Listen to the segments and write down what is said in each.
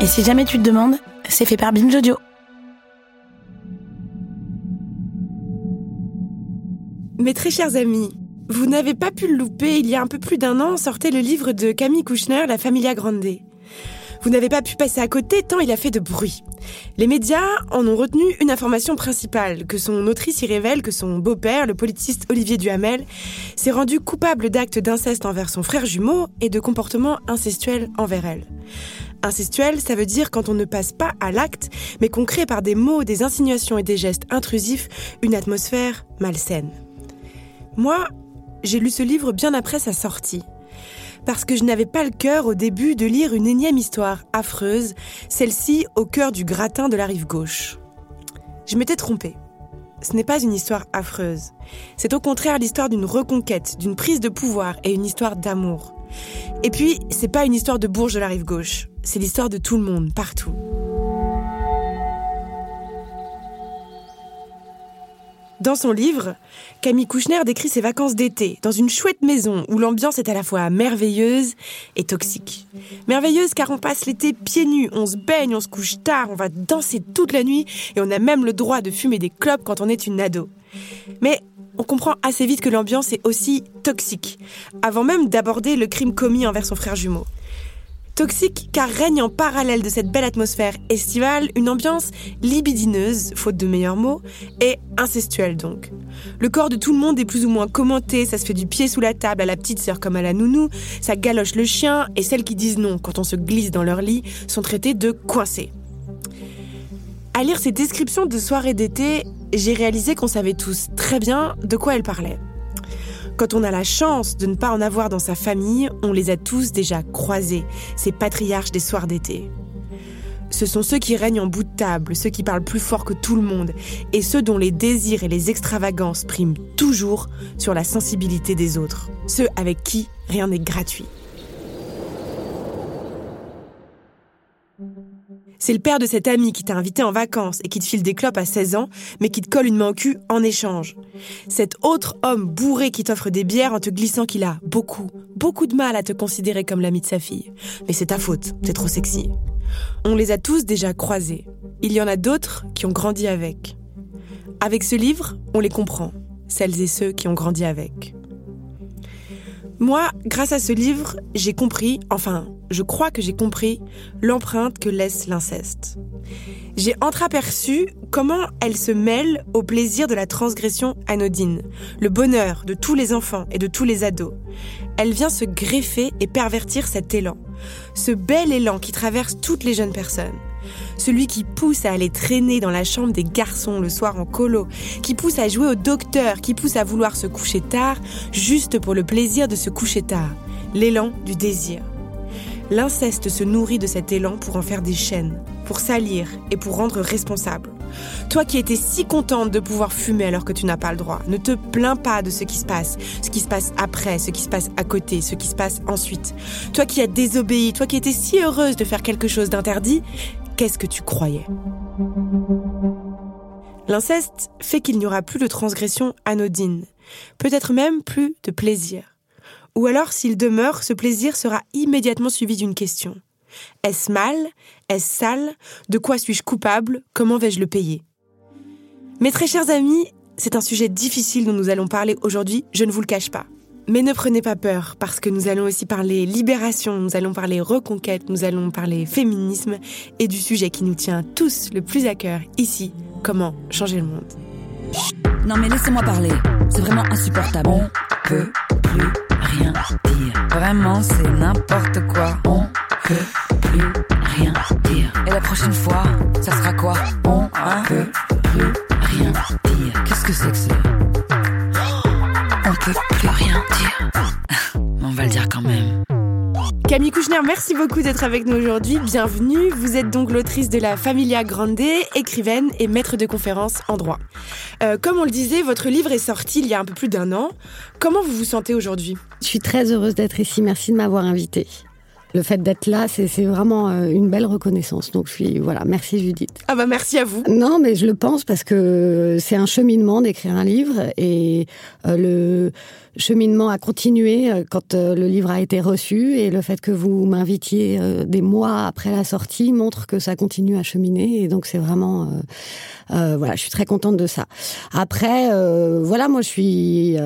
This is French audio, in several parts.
Et si jamais tu te demandes, c'est fait par Binge Audio. Mes très chers amis, vous n'avez pas pu le louper, il y a un peu plus d'un an sortait le livre de Camille Kouchner, La Familia Grande. Vous n'avez pas pu passer à côté tant il a fait de bruit. Les médias en ont retenu une information principale, que son autrice y révèle que son beau-père, le politiste Olivier Duhamel, s'est rendu coupable d'actes d'inceste envers son frère jumeau et de comportements incestuels envers elle. Incestuel, ça veut dire quand on ne passe pas à l'acte, mais qu'on crée par des mots, des insinuations et des gestes intrusifs une atmosphère malsaine. Moi, j'ai lu ce livre bien après sa sortie. Parce que je n'avais pas le cœur au début de lire une énième histoire affreuse, celle-ci au cœur du gratin de la rive gauche. Je m'étais trompée. Ce n'est pas une histoire affreuse. C'est au contraire l'histoire d'une reconquête, d'une prise de pouvoir et une histoire d'amour. Et puis, c'est pas une histoire de Bourges de la rive gauche. C'est l'histoire de tout le monde, partout. Dans son livre, Camille Kouchner décrit ses vacances d'été dans une chouette maison où l'ambiance est à la fois merveilleuse et toxique. Merveilleuse car on passe l'été pieds nus, on se baigne, on se couche tard, on va danser toute la nuit et on a même le droit de fumer des clopes quand on est une ado. Mais on comprend assez vite que l'ambiance est aussi toxique, avant même d'aborder le crime commis envers son frère jumeau. Toxique car règne en parallèle de cette belle atmosphère estivale une ambiance libidineuse, faute de meilleurs mots, et incestuelle donc. Le corps de tout le monde est plus ou moins commenté, ça se fait du pied sous la table à la petite sœur comme à la nounou, ça galoche le chien, et celles qui disent non quand on se glisse dans leur lit sont traitées de coincées. À lire ces descriptions de soirées d'été, j'ai réalisé qu'on savait tous très bien de quoi elles parlaient. Quand on a la chance de ne pas en avoir dans sa famille, on les a tous déjà croisés, ces patriarches des soirs d'été. Ce sont ceux qui règnent en bout de table, ceux qui parlent plus fort que tout le monde, et ceux dont les désirs et les extravagances priment toujours sur la sensibilité des autres, ceux avec qui rien n'est gratuit. C'est le père de cet ami qui t'a invité en vacances et qui te file des clopes à 16 ans, mais qui te colle une main au cul en échange. Cet autre homme bourré qui t'offre des bières en te glissant qu'il a beaucoup, beaucoup de mal à te considérer comme l'ami de sa fille. Mais c'est ta faute, t'es trop sexy. On les a tous déjà croisés. Il y en a d'autres qui ont grandi avec. Avec ce livre, on les comprend, celles et ceux qui ont grandi avec. Moi, grâce à ce livre, j'ai compris, enfin, je crois que j'ai compris l'empreinte que laisse l'inceste. J'ai entreaperçu comment elle se mêle au plaisir de la transgression anodine, le bonheur de tous les enfants et de tous les ados. Elle vient se greffer et pervertir cet élan, ce bel élan qui traverse toutes les jeunes personnes. Celui qui pousse à aller traîner dans la chambre des garçons le soir en colo, qui pousse à jouer au docteur, qui pousse à vouloir se coucher tard, juste pour le plaisir de se coucher tard. L'élan du désir. L'inceste se nourrit de cet élan pour en faire des chaînes, pour salir et pour rendre responsable. Toi qui étais si contente de pouvoir fumer alors que tu n'as pas le droit, ne te plains pas de ce qui se passe, ce qui se passe après, ce qui se passe à côté, ce qui se passe ensuite. Toi qui as désobéi, toi qui étais si heureuse de faire quelque chose d'interdit, qu'est-ce que tu croyais? L'inceste fait qu'il n'y aura plus de transgression anodine, peut-être même plus de plaisir. Ou alors, s'il demeure, ce plaisir sera immédiatement suivi d'une question. Est-ce mal? Est-ce sale? De quoi suis-je coupable? Comment vais-je le payer? Mes très chers amis, c'est un sujet difficile dont nous allons parler aujourd'hui, je ne vous le cache pas. Mais ne prenez pas peur, parce que nous allons aussi parler libération, nous allons parler reconquête, nous allons parler féminisme et du sujet qui nous tient tous le plus à cœur ici, comment changer le monde. Non mais laissez-moi parler, c'est vraiment insupportable. On peut plus rien dire. Vraiment, c'est n'importe quoi. On peut plus rien dire. Et la prochaine fois, ça sera quoi? On ne peut plus rien dire. Qu'est-ce que c'est que ça? On va le dire quand même. Camille Kouchner, merci beaucoup d'être avec nous aujourd'hui. Bienvenue. Vous êtes donc l'autrice de la Familia Grande, écrivaine et maître de conférences en droit. Euh, comme on le disait, votre livre est sorti il y a un peu plus d'un an. Comment vous vous sentez aujourd'hui? Je suis très heureuse d'être ici. Merci de m'avoir invitée. Le fait d'être là, c'est vraiment euh, une belle reconnaissance. Donc je suis voilà, merci Judith. Ah bah merci à vous. Non, mais je le pense parce que c'est un cheminement d'écrire un livre et euh, le cheminement a continué euh, quand le livre a été reçu et le fait que vous m'invitiez des mois après la sortie montre que ça continue à cheminer et donc c'est vraiment voilà, je suis très contente de ça. Après voilà, moi je suis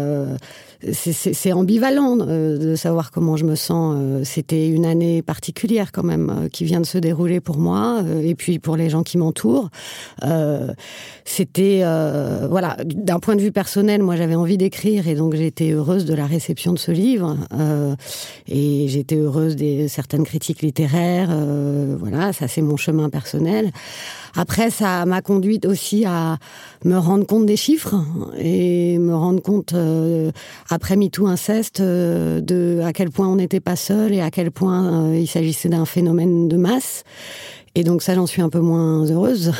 c'est ambivalent euh, de savoir comment je me sens. Euh, c'était une année particulière quand même euh, qui vient de se dérouler pour moi et puis pour les gens qui m'entourent. C'était voilà, d'un point de vue personnel, moi j'avais envie d'écrire et donc été heureuse de la réception de ce livre et j'étais heureuse des certaines critiques littéraires. voilà, ça c'est mon chemin personnel. Après, ça m'a conduite aussi à me rendre compte des chiffres et me rendre compte après MeToo inceste, euh, de à quel point on n'était pas seul et à quel point euh, il s'agissait d'un phénomène de masse. Et donc ça, j'en suis un peu moins heureuse.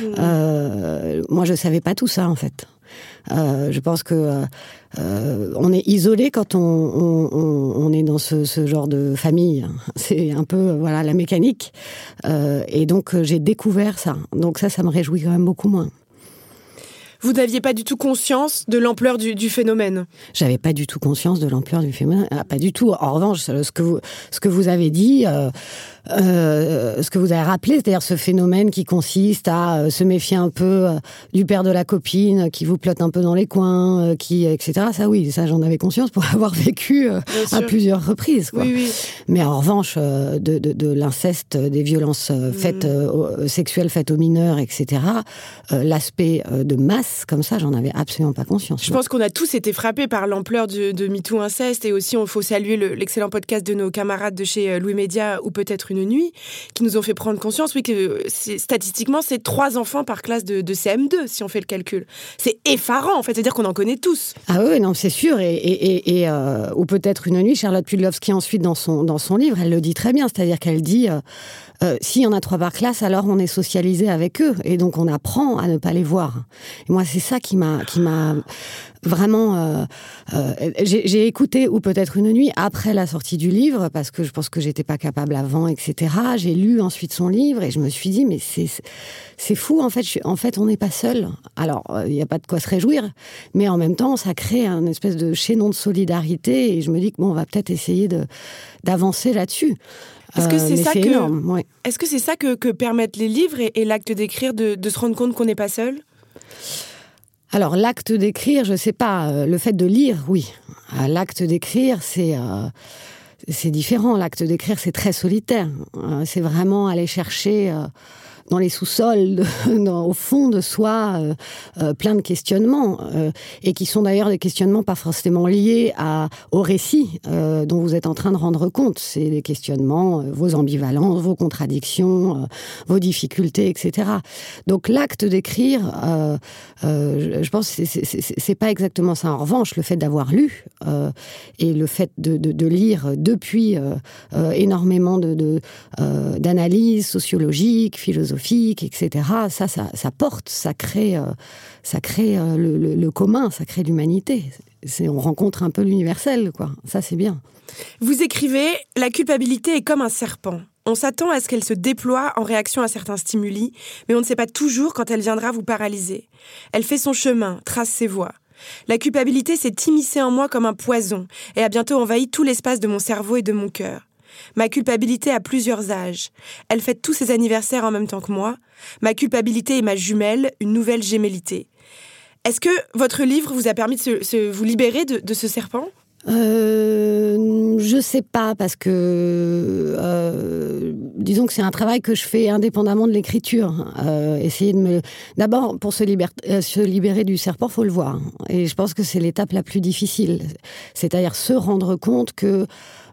Mmh. Euh, moi, je savais pas tout ça en fait. Je pense que on est isolé quand on, on, est dans ce, ce, genre de famille. C'est un peu voilà la mécanique. et donc j'ai découvert ça. Donc ça, ça me réjouit quand même beaucoup moins vous n'aviez pas du tout conscience de l'ampleur du, du, phénomène J'avais pas du tout conscience de l'ampleur du phénomène. Ah, pas du tout. En revanche, ce que vous, ce que vous avez dit, euh, euh, ce que vous avez rappelé, c'est-à-dire ce phénomène qui consiste à euh, se méfier un peu du père de la copine, qui vous plotte un peu dans les coins, qui, etc. Ça, oui, ça, j'en avais conscience pour avoir vécu à plusieurs reprises. Quoi. Oui, oui. Mais en revanche, de, de, de l'inceste, des violences faites mm. sexuelles faites aux mineurs, etc. L'aspect de masse, comme ça, j'en avais absolument pas conscience. Je pense qu'on a tous été frappés par l'ampleur de, de MeToo inceste, et aussi, il faut saluer l'excellent podcast de nos camarades de chez Louis Média, ou peut-être une nuit, qui nous ont fait prendre conscience, oui, que statistiquement, c'est trois enfants par classe de, CM2, si on fait le calcul. C'est effarant, en fait, c'est-à-dire qu'on en connaît tous. Ah oui, non, c'est sûr. Et, et, euh, ou peut-être une nuit, Charlotte Pudlowski, ensuite, dans son, dans son livre, elle le dit très bien, c'est-à-dire qu'elle dit... Euh, euh, s'il y en a trois par classe, alors on est socialisé avec eux et donc on apprend à ne pas les voir. Et moi, c'est ça qui m'a qui m'a vraiment. Euh, euh, j'ai écouté ou peut-être une nuit après la sortie du livre parce que je pense que j'étais pas capable avant, etc. J'ai lu ensuite son livre et je me suis dit mais c'est c'est fou en fait. Je, en fait, on n'est pas seul. Alors il n'y a pas de quoi se réjouir, mais en même temps, ça crée un espèce de chaînon de solidarité et je me dis que bon, on va peut-être essayer de d'avancer là-dessus. Est-ce que c'est ça, que... Est-ce que c'est ça que, permettent les livres et, l'acte d'écrire de, se rendre compte qu'on n'est pas seul? Alors l'acte d'écrire, je ne sais pas. Euh, le fait de lire, oui. Euh, l'acte d'écrire, c'est euh, c'est différent. L'acte d'écrire, c'est très solitaire. c'est vraiment aller chercher dans les sous-sols, au fond de soi, euh, euh, plein de questionnements, euh, et qui sont d'ailleurs des questionnements pas forcément liés à, au récit dont vous êtes en train de rendre compte. C'est des questionnements, vos ambivalences, vos contradictions, vos difficultés, etc. Donc l'acte d'écrire, je pense que c'est pas exactement ça. En revanche, le fait d'avoir lu et le fait de, lire depuis énormément de d'analyses sociologiques, philosophiques, etc. Ça, ça, porte, ça crée, euh, ça crée euh, le, commun, ça crée l'humanité. On rencontre un peu l'universel, quoi. Ça, c'est bien. Vous écrivez La culpabilité est comme un serpent. On s'attend à ce qu'elle se déploie en réaction à certains stimuli, mais on ne sait pas toujours quand elle viendra vous paralyser. Elle fait son chemin, trace ses voies. La culpabilité s'est immiscée en moi comme un poison et a bientôt envahi tout l'espace de mon cerveau et de mon cœur. Ma culpabilité a plusieurs âges. Elle fête tous ses anniversaires en même temps que moi. Ma culpabilité est ma jumelle, une nouvelle gémellité. Est-ce que votre livre vous a permis de vous libérer de, ce serpent? Euh, je sais pas parce que euh, disons que c'est un travail que je fais indépendamment de l'écriture. Euh, essayer de me d'abord pour se, euh, se libérer du serpent, faut le voir. Et je pense que c'est l'étape la plus difficile, c'est-à-dire se rendre compte que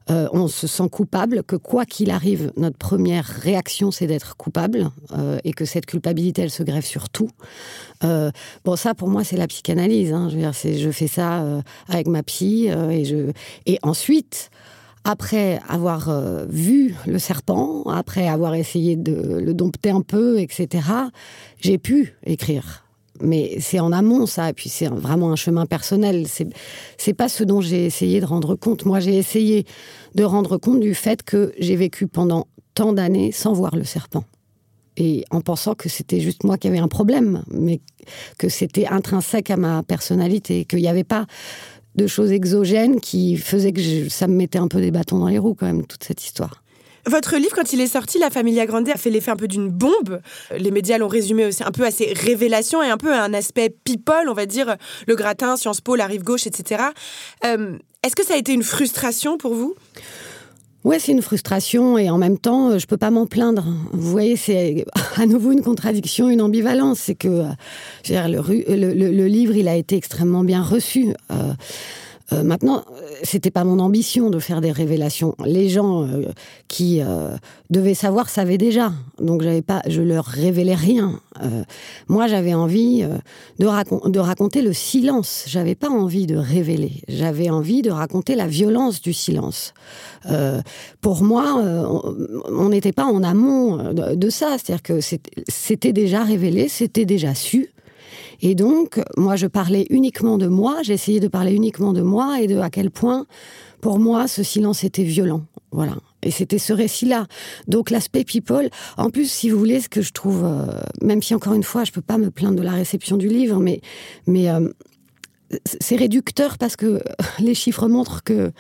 euh, on se sent coupable, que quoi qu'il arrive, notre première réaction, c'est d'être coupable, euh, et que cette culpabilité, elle se grève sur tout. Euh, bon, ça, pour moi, c'est la psychanalyse. Hein. Je, fais ça avec ma psy, et ensuite, après avoir vu le serpent, après avoir essayé de le dompter un peu, etc., j'ai pu écrire. Mais c'est en amont, ça, et puis c'est vraiment un chemin personnel. C'est, c'est pas ce dont j'ai essayé de rendre compte. Moi, j'ai essayé de rendre compte du fait que j'ai vécu pendant tant d'années sans voir le serpent. Et en pensant que c'était juste moi qui avais un problème, mais que c'était intrinsèque à ma personnalité, qu'il n'y avait pas de choses exogènes qui faisaient que ça me mettait un peu des bâtons dans les roues, quand même, toute cette histoire. Votre livre, quand il est sorti, La Familia Grande a fait l'effet un peu d'une bombe. Les médias l'ont résumé aussi un peu à ses révélations et un peu à un aspect people, on va dire, le gratin, Sciences Po, la rive gauche, etc. Euh, est-ce que ça a été une frustration pour vous? Ouais, c'est une frustration et en même temps, euh, je peux pas m'en plaindre. Vous voyez, c'est à nouveau une contradiction, une ambivalence. C'est que euh, le, livre, il a été extrêmement bien reçu. Maintenant, c'était pas mon ambition de faire des révélations. Les gens euh, qui euh, devaient savoir savaient déjà, donc j'avais pas, je leur révélais rien. moi, j'avais envie de, de, raconter le silence. J'avais pas envie de révéler. J'avais envie de raconter la violence du silence. pour moi, on n'était pas en amont de, de ça, c'est-à-dire que c'était déjà révélé, c'était déjà su. Et donc, moi, je parlais uniquement de moi, j'essayais de parler uniquement de moi et de à quel point, pour moi, ce silence était violent. Voilà. Et c'était ce récit-là. Donc l'aspect people, en plus, si vous voulez, ce que je trouve, euh, même si encore une fois, je peux pas me plaindre de la réception du livre, mais, mais euh, c'est réducteur parce que les chiffres montrent que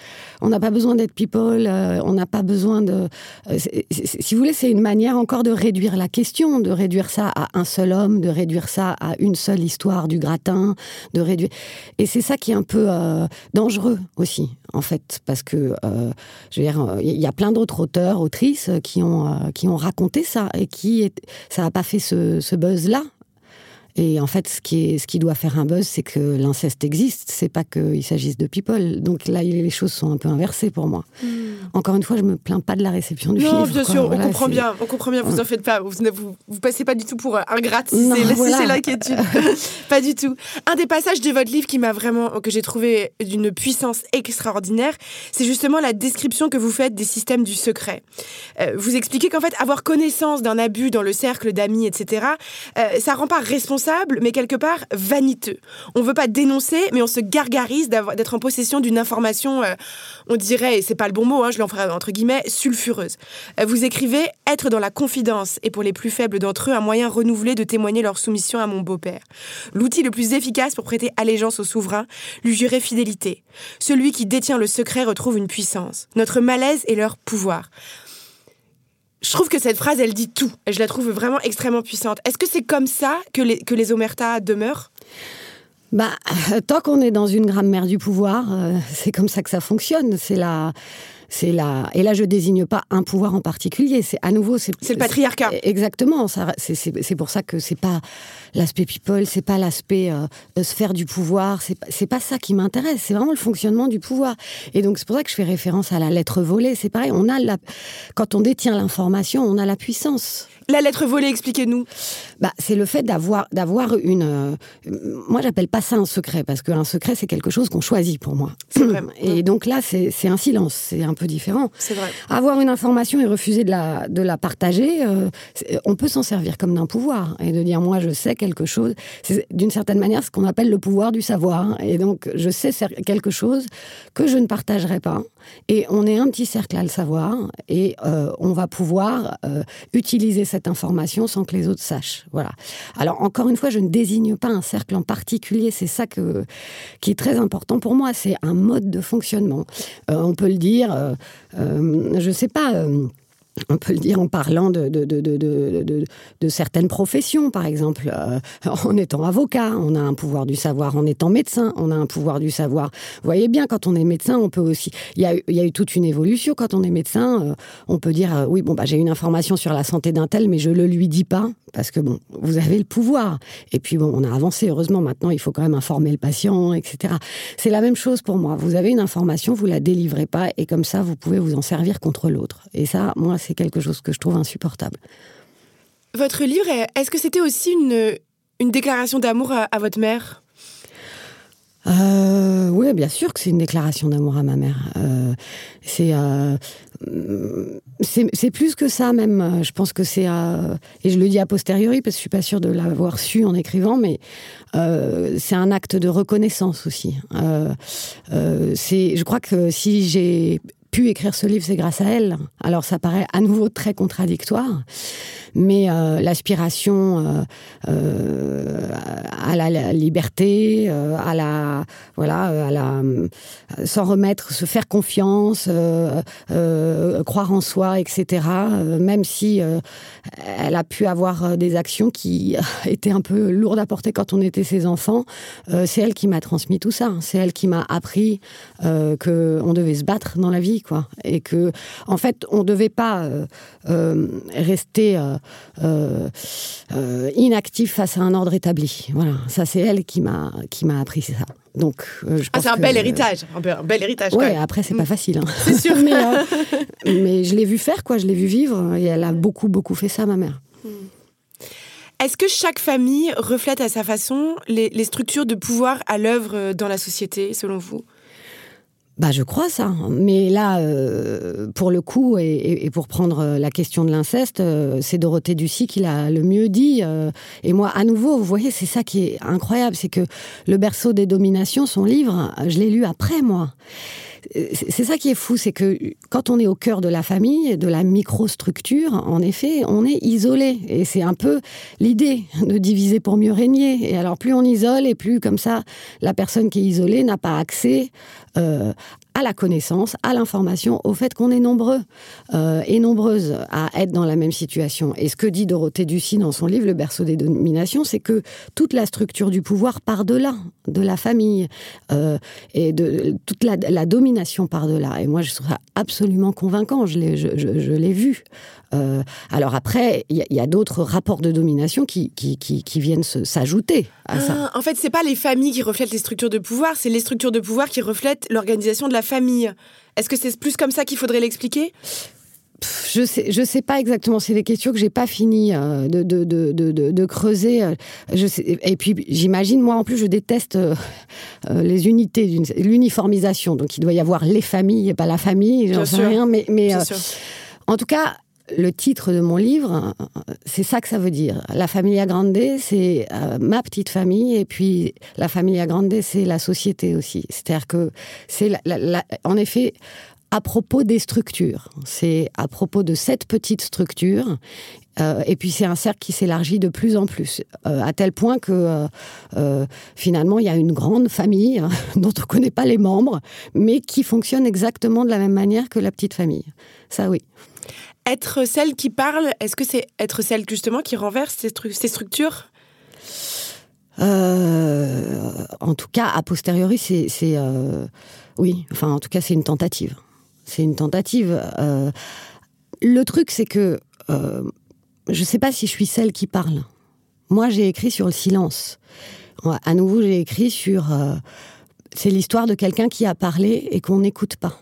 on n'a pas besoin d'être people, euh, on n'a pas besoin de. Euh, si vous voulez, c'est une manière encore de réduire la question, de réduire ça à un seul homme, de réduire ça à une seule histoire du gratin, de réduire. Et c'est ça qui est un peu euh, dangereux aussi, en fait, parce que je veux dire, il y a plein d'autres auteurs, autrices qui ont qui ont raconté ça et qui ça n'a pas fait ce, ce buzz là et en fait, ce qui, est, ce qui doit faire un buzz, c'est que l'inceste existe, c'est pas qu'il s'agisse de people. Donc là, les choses sont un peu inversées pour moi. Hmm. Encore une fois, je me plains pas de la réception du film. Non, bien sûr, on comprend bien, on comprend bien, vous en faites pas. Vous, vous, vous passez pas du tout pour ingrate si c'est l'inquiétude. pas du tout. Un des passages de votre livre qui m'a vraiment, que j'ai trouvé d'une puissance extraordinaire, c'est justement la description que vous faites des systèmes du secret. Euh, vous expliquez qu'en fait, avoir connaissance d'un abus dans le cercle d'amis, etc., euh, ça rend pas responsable mais quelque part vaniteux. On veut pas dénoncer, mais on se gargarise d'être en possession d'une information, euh, on dirait, et c'est pas le bon mot, hein, je l'enferai entre guillemets, sulfureuse. Euh, vous écrivez être dans la confidence et pour les plus faibles d'entre eux un moyen renouvelé de témoigner leur soumission à mon beau-père. L'outil le plus efficace pour prêter allégeance au souverain, lui jurer fidélité. Celui qui détient le secret retrouve une puissance. Notre malaise est leur pouvoir je trouve que cette phrase, elle dit tout. Je la trouve vraiment extrêmement puissante. Est-ce que c'est comme ça que les, omertas demeurent? Bah, tant qu'on est dans une grammaire du pouvoir, euh, c'est comme ça que ça fonctionne. C'est la, c'est la. Et là, je désigne pas un pouvoir en particulier. C'est à nouveau, c'est. Le patriarcat. Exactement. C'est pour ça que c'est pas l'aspect people, c'est pas l'aspect euh, sphère du pouvoir. C'est pas ça qui m'intéresse. C'est vraiment le fonctionnement du pouvoir. Et donc c'est pour ça que je fais référence à la lettre volée. C'est pareil. On a la. Quand on détient l'information, on a la puissance. La lettre volée, expliquez-nous. Bah, c'est le fait d'avoir d'avoir une. Euh, moi, j'appelle pas ça un secret parce qu'un secret c'est quelque chose qu'on choisit pour moi. Vrai. Et donc là, c'est un silence, c'est un peu différent. C'est vrai. Avoir une information et refuser de la de la partager, euh, on peut s'en servir comme d'un pouvoir et de dire moi je sais quelque chose. C'est d'une certaine manière ce qu'on appelle le pouvoir du savoir. Et donc je sais quelque chose que je ne partagerai pas. Et on est un petit cercle à le savoir et euh, on va pouvoir utiliser cette information sans que les autres sachent. Voilà. Alors encore une fois, je ne désigne pas un cercle en particulier. C'est ça que, qui est très important pour moi. C'est un mode de fonctionnement. Euh, on peut le dire. Euh, euh, je ne sais pas on peut le dire en parlant de, de, de, de certaines professions, par exemple. Euh, en étant avocat, on a un pouvoir du savoir. En étant médecin, on a un pouvoir du savoir. Vous voyez bien, quand on est médecin, on peut aussi... Il y a, il y a eu toute une évolution. Quand on est médecin, euh, on peut dire, euh, oui, bon, bah, j'ai une information sur la santé d'un tel, mais je le lui dis pas, parce que, bon, vous avez le pouvoir. Et puis, bon, on a avancé, heureusement. Maintenant, il faut quand même informer le patient, etc. C'est la même chose pour moi. Vous avez une information, vous la délivrez pas, et comme ça, vous pouvez vous en servir contre l'autre. Et ça, moi, c'est quelque chose que je trouve insupportable. Votre livre, est-ce que c'était aussi une, une déclaration d'amour à, votre mère? Euh, Oui, bien sûr que c'est une déclaration d'amour à ma mère. Euh, c'est euh, c'est plus que ça même. Je pense que c'est et je le dis a posteriori parce que je suis pas sûre de l'avoir su en écrivant, mais c'est un acte de reconnaissance aussi. c'est, je crois que si j'ai pu écrire ce livre, c'est grâce à elle. Alors ça paraît à nouveau très contradictoire, mais euh, l'aspiration euh, euh, à la, liberté, à la voilà, à la s'en remettre, se faire confiance, croire en soi, etc. même si elle a pu avoir des actions qui étaient un peu lourdes à porter quand on était ses enfants, c'est elle qui m'a transmis tout ça. C'est elle qui m'a appris que on devait se battre dans la vie quoi. Et que, en fait, on ne devait pas euh, euh, rester euh, inactif face à un ordre établi. Voilà, ça c'est elle qui m'a qui m'a appris ça. Donc, je ah, c'est un bel héritage, un bel héritage. Ouais, après c'est pas mm. facile. Hein. C'est sûr. mais, mais, je l'ai vu faire, quoi. Je l'ai vu vivre, et elle a beaucoup, beaucoup fait ça, ma mère. Mm. Est-ce que chaque famille reflète à sa façon les, les structures de pouvoir à l'œuvre dans la société, selon vous? Bah, je crois ça. Mais là, euh, pour le coup, et, pour prendre euh, la question de l'inceste, euh, c'est Dorothée Ducy qui l'a le mieux dit. et moi, à nouveau, vous voyez, c'est ça qui est incroyable, c'est que Le berceau des dominations, son livre, je l'ai lu après moi c'est ça qui est fou, c'est que quand on est au cœur de la famille, de la microstructure, en effet, on est isolé. Et c'est un peu l'idée de diviser pour mieux régner. Et alors, plus on isole, et plus comme ça, la personne qui est isolée n'a pas accès euh, à la connaissance, à l'information, au fait qu'on est nombreux euh, et nombreuses à être dans la même situation. Et ce que dit Dorothée Ducy dans son livre Le berceau des dominations, c'est que toute la structure du pouvoir part de là, de la famille, euh, et de toute la, domination part de là. Et moi, je trouve ça absolument convaincant. Je l'ai, je, l'ai vu. Euh, alors après, il y a, d'autres rapports de domination qui, qui, qui, viennent s'ajouter à ça. Ah, en fait, c'est pas les familles qui reflètent les structures de pouvoir, c'est les structures de pouvoir qui reflètent l'organisation de la famille. Est-ce que c'est plus comme ça qu'il faudrait l'expliquer? Je sais, je sais pas exactement. C'est des questions que j'ai pas fini euh, de, de, de, de, creuser. Euh, je sais, et puis j'imagine, moi en plus, je déteste les unités, l'uniformisation. Donc il doit y avoir les familles et pas la famille. J'en sais rien, mais, mais en tout cas, le titre de mon livre, c'est ça que ça veut dire. La Familia Grande, c'est ma petite famille, et puis la Familia Grande, c'est la société aussi. C'est-à-dire que c'est, en effet, à propos des structures. C'est à propos de cette petite structure. Euh, et puis c'est un cercle qui s'élargit de plus en plus, euh, à tel point que euh, finalement il y a une grande famille hein, dont on ne connaît pas les membres, mais qui fonctionne exactement de la même manière que la petite famille. Ça oui. Être celle qui parle, est-ce que c'est être celle justement qui renverse ces, ces structures? En tout cas, a posteriori, c'est oui. Enfin, en tout cas, c'est une tentative. C'est une tentative. Euh, le truc, c'est que euh, je ne sais pas si je suis celle qui parle. Moi, j'ai écrit sur le silence. À nouveau, j'ai écrit sur. Euh, c'est l'histoire de quelqu'un qui a parlé et qu'on n'écoute pas.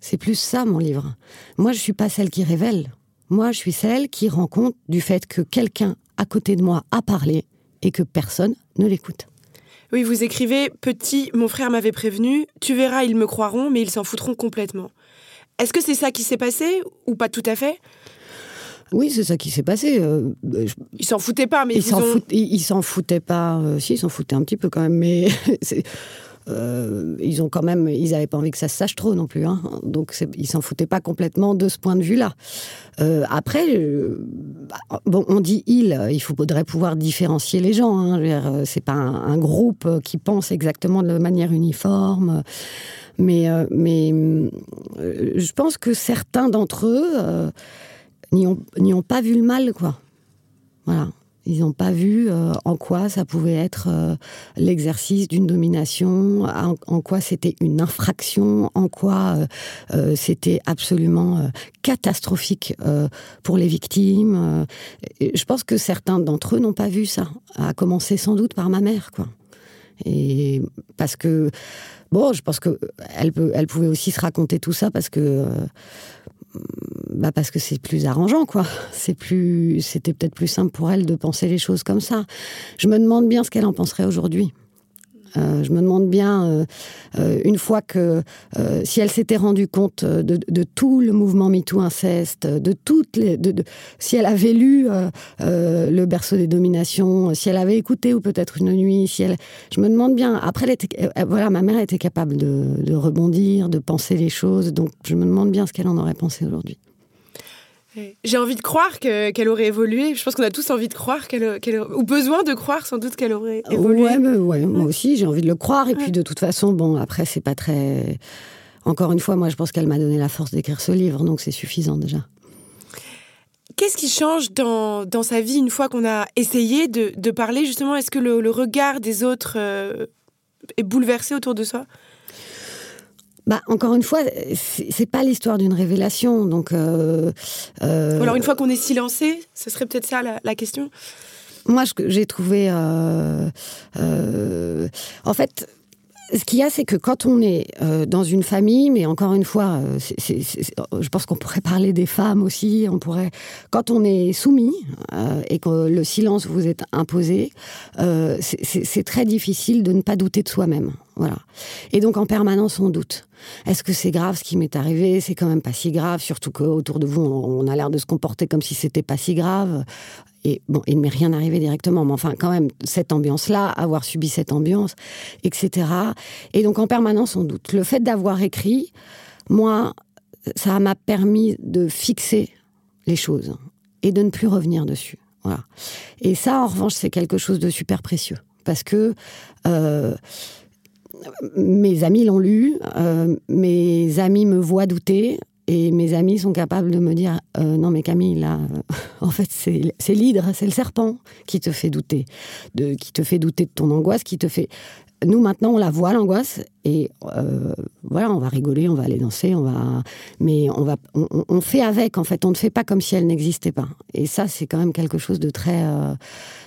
C'est plus ça, mon livre. Moi, je ne suis pas celle qui révèle. Moi, je suis celle qui rend compte du fait que quelqu'un à côté de moi a parlé et que personne ne l'écoute. Oui, vous écrivez Petit, mon frère m'avait prévenu, tu verras, ils me croiront, mais ils s'en foutront complètement. Est-ce que c'est ça qui s'est passé ou pas tout à fait? Oui, c'est ça qui s'est passé. Euh, ils s'en foutaient pas, mais ils s'en ont... foutaient pas. Euh, si, ils s'en foutaient un petit peu quand même, mais euh, ils ont quand même, ils n'avaient pas envie que ça se sache trop non plus. Hein. Donc ils s'en foutaient pas complètement de ce point de vue-là. après, bon, on dit il, il faudrait pouvoir différencier les gens. Hein. C'est pas un, groupe qui pense exactement de manière uniforme. Mais, euh, euh, je pense que certains d'entre eux euh, n'y ont, ont, pas vu le mal, quoi. Voilà. Ils n'ont pas vu en quoi ça pouvait être l'exercice d'une domination, en, quoi c'était une infraction, en quoi c'était absolument catastrophique pour les victimes. je pense que certains d'entre eux n'ont pas vu ça, à commencer sans doute par ma mère, quoi. Et parce que Bon, je pense que elle, pouvait aussi se raconter tout ça parce que euh, bah parce que c'est plus arrangeant, quoi. C'est plus, c'était peut-être plus simple pour elle de penser les choses comme ça. Je me demande bien ce qu'elle en penserait aujourd'hui. Euh, je me demande bien, euh, euh, une fois que, si elle s'était rendue compte de, tout le mouvement MeToo inceste, de toutes de, si elle avait lu le berceau des dominations, si elle avait écouté ou peut-être une nuit, si elle, je me demande bien. Après, voilà, ma mère était capable de rebondir, de penser les choses, donc je me demande bien ce qu'elle en aurait pensé aujourd'hui. J'ai envie de croire qu'elle aurait évolué. Je pense qu'on a tous envie de croire qu'elle, ou besoin de croire sans doute qu'elle aurait évolué. Ouais, moi aussi, j'ai envie de le croire. Et puis de toute façon, bon, après, c'est pas très. Encore une fois, moi, je pense qu'elle m'a donné la force d'écrire ce livre, donc c'est suffisant déjà. Qu'est-ce qui change dans, dans, sa vie une fois qu'on a essayé de, de parler? Justement Est-ce que le, regard des autres euh, est bouleversé autour de soi? Bah, encore une fois, c'est pas l'histoire d'une révélation. Donc, euh, euh, alors, une fois qu'on est silencé, ce serait peut-être ça la, question Moi, j'ai trouvé. Euh, en fait, ce qu'il y a, c'est que quand on est dans une famille, mais encore une fois, je pense qu'on pourrait parler des femmes aussi, on pourrait, quand on est soumis et que le silence vous est imposé, c'est très difficile de ne pas douter de soi-même. Voilà. Et donc en permanence on doute. Est-ce que c'est grave ce qui m'est arrivé? C'est quand même pas si grave, surtout qu'autour de vous on a l'air de se comporter comme si c'était pas si grave. Et bon, il ne m'est rien arrivé directement, mais enfin quand même cette ambiance-là, avoir subi cette ambiance, etc. Et donc en permanence on doute. Le fait d'avoir écrit, moi, ça m'a permis de fixer les choses et de ne plus revenir dessus. Voilà. Et ça, en revanche, c'est quelque chose de super précieux parce que euh, mes amis l'ont lu, euh, mes amis me voient douter, et mes amis sont capables de me dire euh, non mais Camille là en fait c'est l'hydre c'est le serpent qui te fait douter qui te fait douter de ton angoisse qui te fait nous maintenant on la voit l'angoisse et euh, voilà on va rigoler on va aller danser on va mais on va on, fait avec en fait. On ne fait pas comme si elle n'existait pas. Et ça c'est quand même quelque chose de très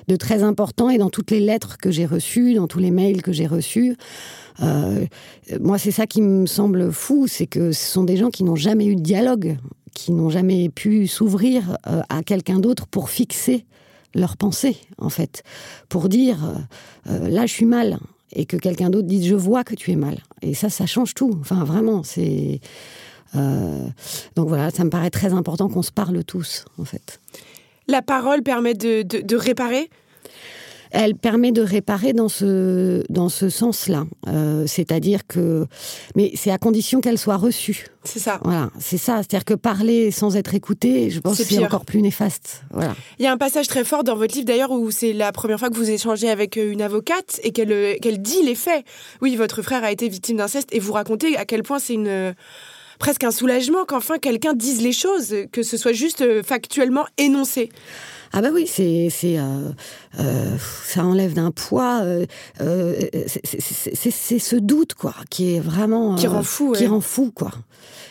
de très important. Et dans toutes les lettres que j'ai reçues dans tous les mails que j'ai reçus euh, moi, c'est ça qui me semble fou, c'est que ce sont des gens qui n'ont jamais eu de dialogue, qui n'ont jamais pu s'ouvrir euh, à quelqu'un d'autre pour fixer leur pensée, en fait, pour dire euh, là, je suis mal, et que quelqu'un d'autre dise je vois que tu es mal. Et ça, ça change tout. Enfin, vraiment, c'est. donc voilà, ça me paraît très important qu'on se parle tous, en fait. La parole permet de réparer? Elle permet de réparer dans ce, dans ce sens-là. Euh, c'est-à-dire que. Mais c'est à condition qu'elle soit reçue. C'est ça. Voilà, c'est ça. C'est-à-dire que parler sans être écouté, je pense que c'est encore plus néfaste. Voilà. Il y a un passage très fort dans votre livre d'ailleurs où c'est la première fois que vous échangez avec euh, une avocate et qu'elle euh, qu'elle dit les faits. Oui, votre frère a été victime d'inceste et vous racontez à quel point c'est une presque un soulagement qu'enfin quelqu'un dise les choses, que ce soit juste factuellement énoncé. Ah bah oui, c'est c'est euh, euh, ça enlève d'un poids. Euh, c'est ce doute quoi, qui est vraiment qui rend fou, qui rend fou quoi,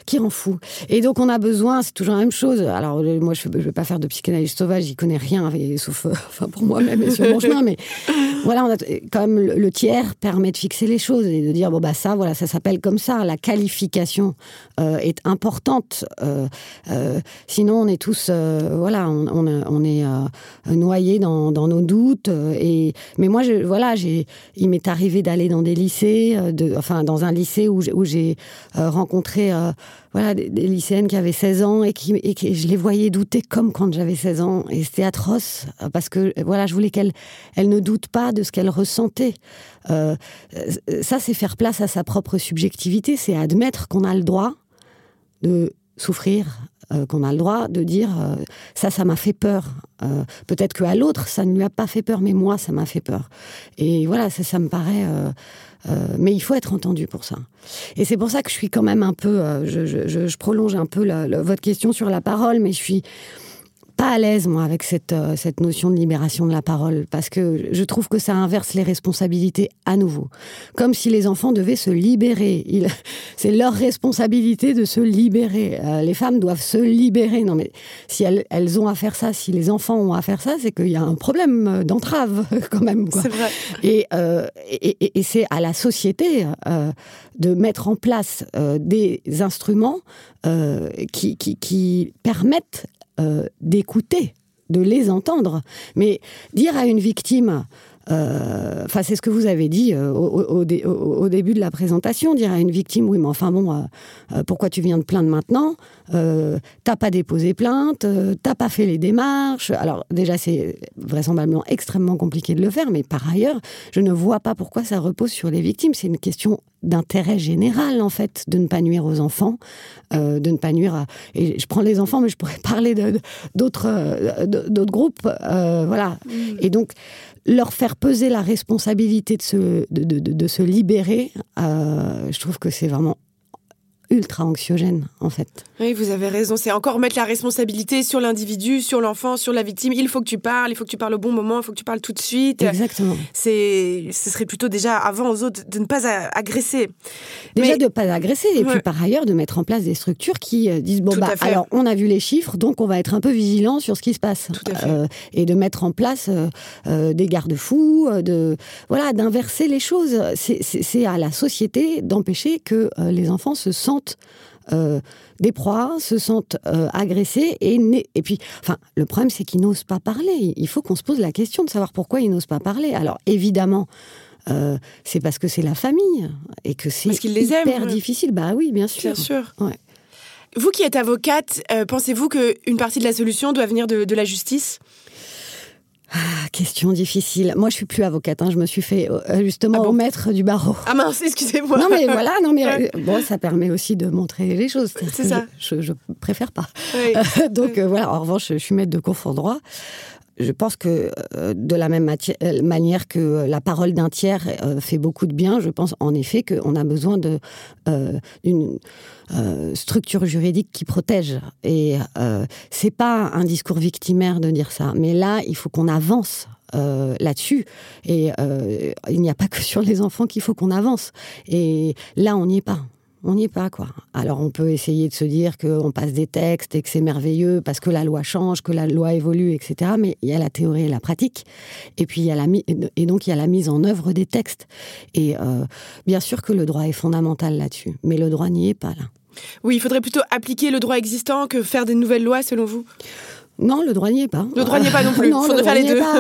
qui rend fou. Et donc on a besoin, c'est toujours la même chose. Alors moi je, ne vais pas faire de psychanalyse sauvage, j'y connais rien, sauf enfin pour moi-même et sur mon chemin, mais voilà, on a quand même le, tiers permet de fixer les choses et de dire bon bah ça voilà ça s'appelle comme ça. La qualification est importante. sinon on est tous voilà on, on, on est euh, noyé dans, nos doutes. Euh, et mais moi, voilà, j'ai, il m'est arrivé d'aller dans des lycées, euh, de, enfin dans un lycée où, j'ai rencontré voilà des, lycéennes qui avaient 16 ans et qui et je les voyais douter comme quand j'avais 16 ans et c'était atroce parce que voilà je voulais qu'elle elle ne doute pas de ce qu'elle ressentait ça c'est faire place à sa propre subjectivité c'est admettre qu'on a le droit de souffrir euh, qu'on a le droit de dire euh, ça, ça m'a fait peur. Euh, peut-être qu'à l'autre, ça ne lui a pas fait peur, mais moi, ça m'a fait peur. Et voilà, ça, me paraît. mais il faut être entendu pour ça. Et c'est pour ça que je suis quand même un peu. Je, prolonge un peu votre question sur la parole, mais je suis pas à l'aise, moi, avec cette, euh, cette notion de libération de la parole, parce que je trouve que ça inverse les responsabilités à nouveau. Comme si les enfants devaient se libérer. C'est leur responsabilité de se libérer. Euh, les femmes doivent se libérer. Non, mais si elles, elles, ont à faire ça, si les enfants ont à faire ça, c'est qu'il y a un problème d'entrave, quand même. Vrai. Et, euh, et, et, c'est à la société de mettre en place des instruments qui, qui, qui permettent euh, d'écouter, de les entendre. Mais dire à une victime, euh, c'est ce que vous avez dit euh, au, début de la présentation, dire à une victime, oui, mais enfin bon, pourquoi tu viens de plaindre maintenant? T'as pas déposé plainte, t'as pas fait les démarches. Alors déjà, c'est vraisemblablement extrêmement compliqué de le faire, mais par ailleurs, je ne vois pas pourquoi ça repose sur les victimes. C'est une question d'intérêt général en fait de ne pas nuire aux enfants de ne pas nuire à et je prends les enfants mais je pourrais parler d'autres d'autres groupes voilà mmh. et donc leur faire peser la responsabilité de se, de, de, se libérer, euh, je trouve que c'est vraiment ultra anxiogène, en fait. Oui, vous avez raison. C'est encore mettre la responsabilité sur l'individu, sur l'enfant, sur la victime. Il faut que tu parles, il faut que tu parles au bon moment, il faut que tu parles tout de suite. Exactement. C'est, ce serait plutôt déjà avant aux autres de ne pas agresser. Déjà de ne pas agresser, et puis par ailleurs de mettre en place des structures qui euh, disent bon bah alors on a vu les chiffres, donc on va être un peu vigilant sur ce qui se passe, euh, et de mettre en place euh, des garde-fous, de voilà d'inverser les choses. C'est à la société d'empêcher que les enfants se sentent euh, des proies, se sentent euh, agressés et, et puis, enfin, le problème c'est qu'ils n'osent pas parler. Il faut qu'on se pose la question de savoir pourquoi ils n'osent pas parler. Alors évidemment. Euh, c'est parce que c'est la famille et que c'est hyper difficile. Bah oui, bien sûr. Bien sûr. Vous qui êtes avocate, pensez-vous qu'une partie de la solution doit venir de la justice? Ah, question difficile. Moi, je suis plus avocate. Hein. Je me suis fait euh, justement ah maître du barreau. Ah mince, excusez-moi. Non mais voilà, non mais euh, bon, ça permet aussi de montrer les choses. C'est ça. Je, je, préfère pas. donc euh, voilà. En revanche, je suis maître de cours en droit je pense que de la même manière que la parole d'un tiers fait beaucoup de bien, je pense en effet qu'on a besoin d'une euh, structure juridique qui protège. Et euh, c'est pas un discours victimaire de dire ça, mais là, il faut qu'on avance. Euh, là-dessus et il n'y a pas que sur les enfants qu'il faut qu'on avance et là on n'y est pas on n'y est pas, quoi. Alors, on peut essayer de se dire qu'on passe des textes et que c'est merveilleux parce que la loi change, que la loi évolue, etc. Mais il y a la théorie et la pratique. Et puis, il y a la, et donc, il y a la mise en œuvre des textes. Et bien sûr que le droit est fondamental là-dessus. Mais le droit n'y est pas, là. Oui, il faudrait plutôt appliquer le droit existant que faire des nouvelles lois, selon vous? Non, le droit n'y est pas. Le droit n'y est pas non plus. Il faudrait faire les deux.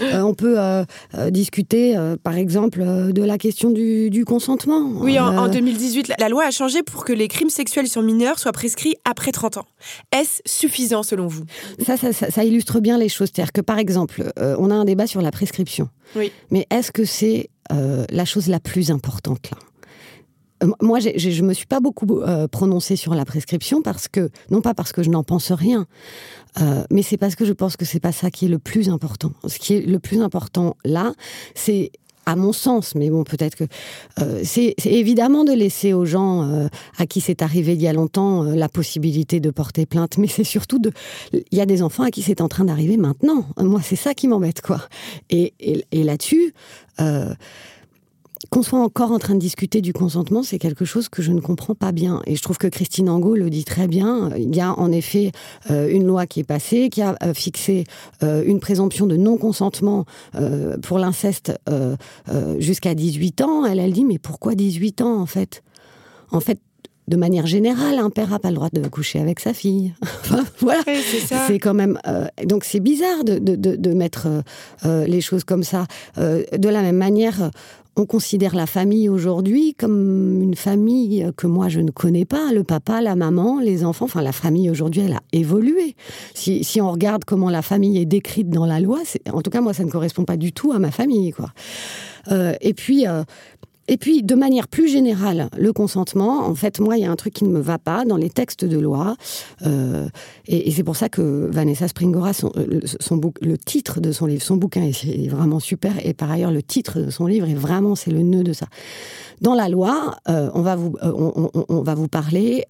Euh, on peut euh, euh, discuter, par exemple, de la question du, consentement. Oui, en, 2018, la, loi a changé pour que les crimes sexuels sur mineurs soient prescrits après 30 ans. Est-ce suffisant selon vous? Ça ça, illustre bien les choses. C'est-à-dire que, par exemple, on a un débat sur la prescription. Oui. Mais est-ce que c'est la chose la plus importante là? Euh, moi, je ne me suis pas beaucoup euh, prononcée sur la prescription parce que, non pas parce que je n'en pense rien, euh, mais c'est parce que je pense que c'est pas ça qui est le plus important. Ce qui est le plus important là, c'est à mon sens, mais bon, peut-être que c'est évidemment de laisser aux gens à qui c'est arrivé il y a longtemps la possibilité de porter plainte, mais c'est surtout de. Il y a des enfants à qui c'est en train d'arriver maintenant. Moi, c'est ça qui m'embête, quoi. Et là-dessus qu'on soit encore en train de discuter du consentement, c'est quelque chose que je ne comprends pas bien. Et je trouve que Christine Angot le dit très bien. Il y a en effet euh, une loi qui est passée, qui a euh, fixé euh, une présomption de non-consentement pour l'inceste jusqu'à 18 ans. Elle, elle dit, mais pourquoi 18 ans en fait? En fait, de manière générale, un père n'a pas le droit de coucher avec sa fille. voilà, c'est quand même. donc c'est bizarre de, de, de, mettre les choses comme ça. de la même manière, on considère la famille aujourd'hui comme une famille que moi je ne connais pas. Le papa, la maman, les enfants. Enfin, la famille aujourd'hui, elle a évolué. Si, on regarde comment la famille est décrite dans la loi, en tout cas, moi, ça ne correspond pas du tout à ma famille. Quoi. Euh, et puis, euh, et puis, de manière plus générale, le consentement, en fait, moi, il y a un truc qui ne me va pas dans les textes de loi. Euh, et, c'est pour ça que Vanessa Springora, son, euh, son, le titre de son livre, son bouquin est, vraiment super. Et par ailleurs, le titre de son livre est vraiment, c'est le nœud de ça. Dans la loi, euh, on, va vous, on, on, va vous parler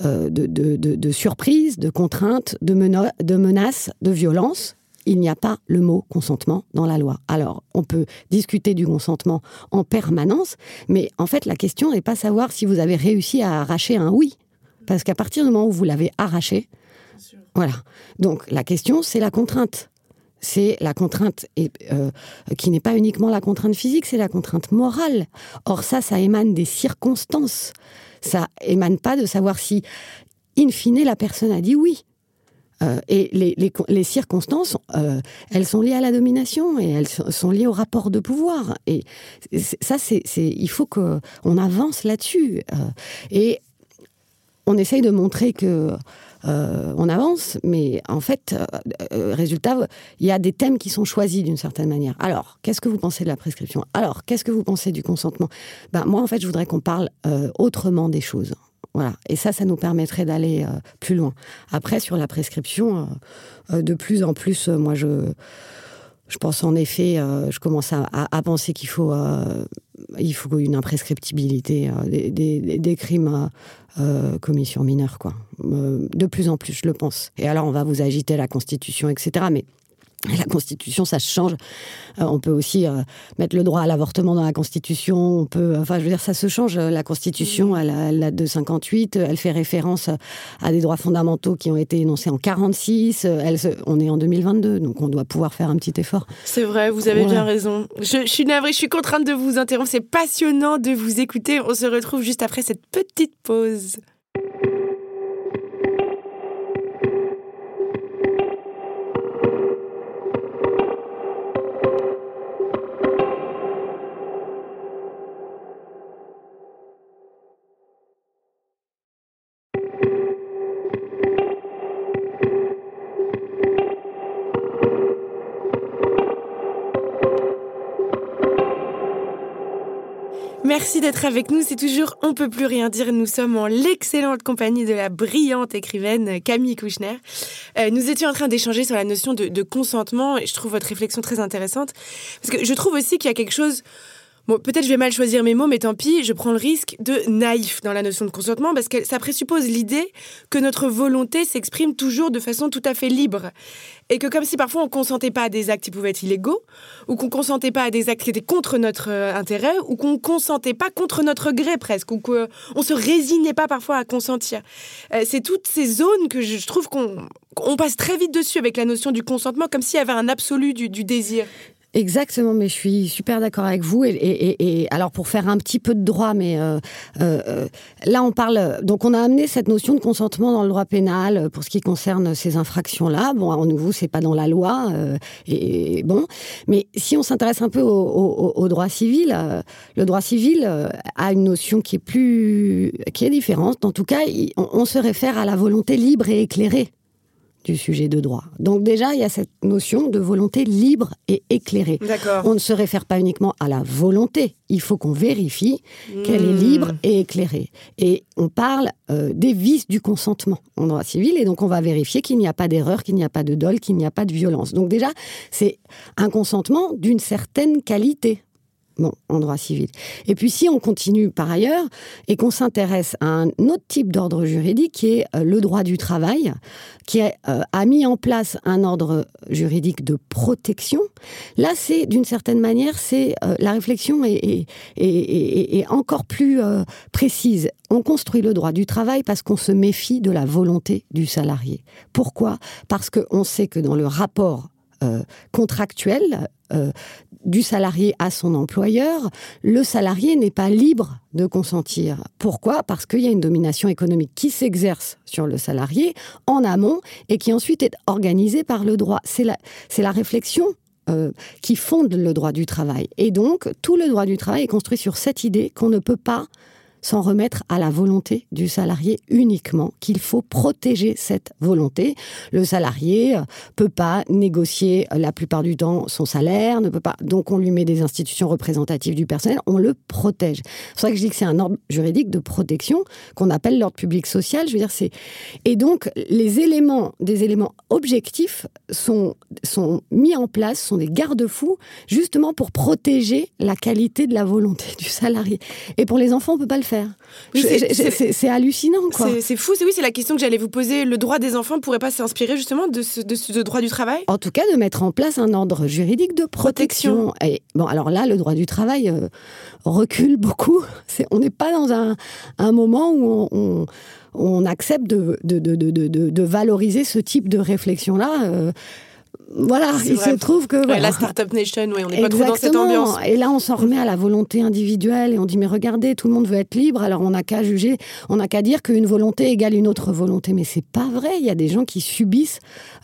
de, de, de, de surprises, de contraintes, de, de menaces, de violences il n'y a pas le mot consentement dans la loi. Alors, on peut discuter du consentement en permanence, mais en fait, la question n'est pas savoir si vous avez réussi à arracher un oui. Parce qu'à partir du moment où vous l'avez arraché, voilà. Donc, la question, c'est la contrainte. C'est la contrainte euh, qui n'est pas uniquement la contrainte physique, c'est la contrainte morale. Or, ça, ça émane des circonstances. Ça émane pas de savoir si, in fine, la personne a dit oui. Euh, et les, les, circonstances, euh, elles sont liées à la domination et elles sont liées au rapport de pouvoir. Et ça, c'est, il faut qu'on avance là-dessus. Euh, et on essaye de montrer que on avance, mais en fait, résultat, il y a des thèmes qui sont choisis d'une certaine manière. Alors, qu'est-ce que vous pensez de la prescription? Alors, qu'est-ce que vous pensez du consentement? Ben, Moi, en fait, je voudrais qu'on parle autrement des choses. Voilà. Et ça, ça nous permettrait d'aller plus loin. Après, sur la prescription, de plus en plus, moi, je je pense en effet, euh, je commence à, penser qu'il faut, euh, il faut une imprescriptibilité euh, des, des, crimes commis sur mineurs, quoi. de plus en plus, je le pense. Et alors, on va vous agiter la Constitution, etc. Mais la Constitution, ça change. Euh, on peut aussi euh, mettre le droit à l'avortement dans la Constitution. On peut, enfin, je veux dire, ça se change. La Constitution, elle, date de 58. Elle fait référence à des droits fondamentaux qui ont été énoncés en 46. Elle, on est en 2022, donc on doit pouvoir faire un petit effort. C'est vrai, vous avez bien raison. Je, je, suis navrée, je suis contrainte de vous interrompre. C'est passionnant de vous écouter. On se retrouve juste après cette petite pause. Merci d'être avec nous. C'est toujours On peut plus rien dire. Nous sommes en l'excellente compagnie de la brillante écrivaine Camille Kouchner. Euh, nous étions en train d'échanger sur la notion de, de, consentement et je trouve votre réflexion très intéressante parce que je trouve aussi qu'il y a quelque chose Peut-être je vais mal choisir mes mots, mais tant pis, je prends le risque de naïf dans la notion de consentement parce que ça présuppose l'idée que notre volonté s'exprime toujours de façon tout à fait libre. Et que comme si parfois on consentait pas à des actes qui pouvaient être illégaux, ou qu'on consentait pas à des actes qui étaient contre notre euh, intérêt, ou qu'on consentait pas contre notre gré presque, ou qu'on se résignait pas parfois à consentir. Euh, c'est toutes ces zones que je trouve qu'on passe très vite dessus avec la notion du consentement, comme s'il y avait un absolu du désir. Exactement, mais je suis super d'accord avec vous. Et, alors pour faire un petit peu de droit, mais euh, euh, là on parle. Donc on a amené cette notion de consentement dans le droit pénal pour ce qui concerne ces infractions-là. Bon, en nouveau, c'est pas dans la loi. Euh, et bon, mais si on s'intéresse un peu au, droit civil, le droit civil a une notion qui est plus, qui est différente. En tout cas, on se réfère à la volonté libre et éclairée du sujet de droit. Donc déjà, il y a cette notion de volonté libre et éclairée. On ne se réfère pas uniquement à la volonté, il faut qu'on vérifie qu'elle est libre hmm. et éclairée. Et on parle euh, des vices du consentement en droit civil, et donc on va vérifier qu'il n'y a pas d'erreur, qu'il n'y a pas de dol, qu'il n'y a pas de violence. Donc déjà, c'est un consentement d'une certaine qualité. Bon, en droit civil. Et puis si on continue par ailleurs et qu'on s'intéresse à un autre type d'ordre juridique qui est euh, le droit du travail, qui a, euh, a mis en place un ordre juridique de protection, là c'est d'une certaine manière, c'est euh, la réflexion est encore plus précise. On construit le droit du travail parce qu'on se méfie de la volonté du salarié. Pourquoi? Parce qu'on sait que dans le rapport contractuel euh, du salarié à son employeur, le salarié n'est pas libre de consentir. Pourquoi? Parce qu'il y a une domination économique qui s'exerce sur le salarié en amont et qui ensuite est organisée par le droit. C'est la, la réflexion euh, qui fonde le droit du travail. Et donc, tout le droit du travail est construit sur cette idée qu'on ne peut pas s'en remettre à la volonté du salarié uniquement, qu'il faut protéger cette volonté. Le salarié euh, peut pas négocier euh, la plupart du temps son salaire, ne peut pas. Donc on lui met des institutions représentatives du personnel, on le protège. C'est pour ça que je dis que c'est un ordre juridique de protection qu'on appelle l'ordre public social. Je veux dire, c'est et donc les éléments, des éléments objectifs sont sont mis en place, sont des garde-fous justement pour protéger la qualité de la volonté du salarié. Et pour les enfants, on peut pas le faire c'est hallucinant, quoi. C'est fou, c'est oui, c'est la question que j'allais vous poser. Le droit des enfants pourrait pas s'inspirer justement de ce, droit du travail? En tout cas, de mettre en place un ordre juridique de protection. Et bon, alors là, le droit du travail euh, recule beaucoup. on n'est pas dans un, un, moment où on, on, accepte de de, de, de, de, valoriser ce type de réflexion-là. Euh, voilà, il se trouve que la startup nation, oui, on n'est pas trop dans cette ambiance. Et là, on s'en remet à la volonté individuelle et on dit mais regardez, tout le monde veut être libre, alors on n'a qu'à juger, on n'a qu'à dire qu'une volonté égale une autre volonté, mais c'est pas vrai. Il y a des gens qui subissent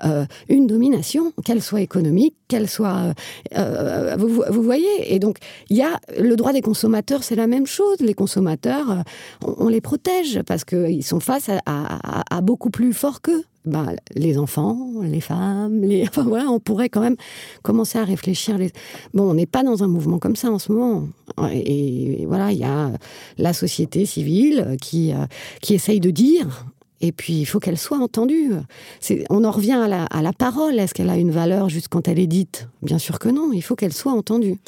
euh, une domination, qu'elle soit économique, qu'elle soit, euh, euh, vous, voyez. Et donc il y a le droit des consommateurs, c'est la même chose. Les consommateurs, on, les protège parce qu'ils sont face à beaucoup plus fort qu'eux. Bah, les enfants, les femmes, les... Enfin, voilà, on pourrait quand même commencer à réfléchir. Bon, on n'est pas dans un mouvement comme ça en ce moment. Et, voilà, il y a la société civile qui, qui essaye de dire. Et puis, il faut qu'elle soit entendue. On en revient à la, à la parole. Est-ce qu'elle a une valeur juste quand elle est dite? Bien sûr que non. Il faut qu'elle soit entendue.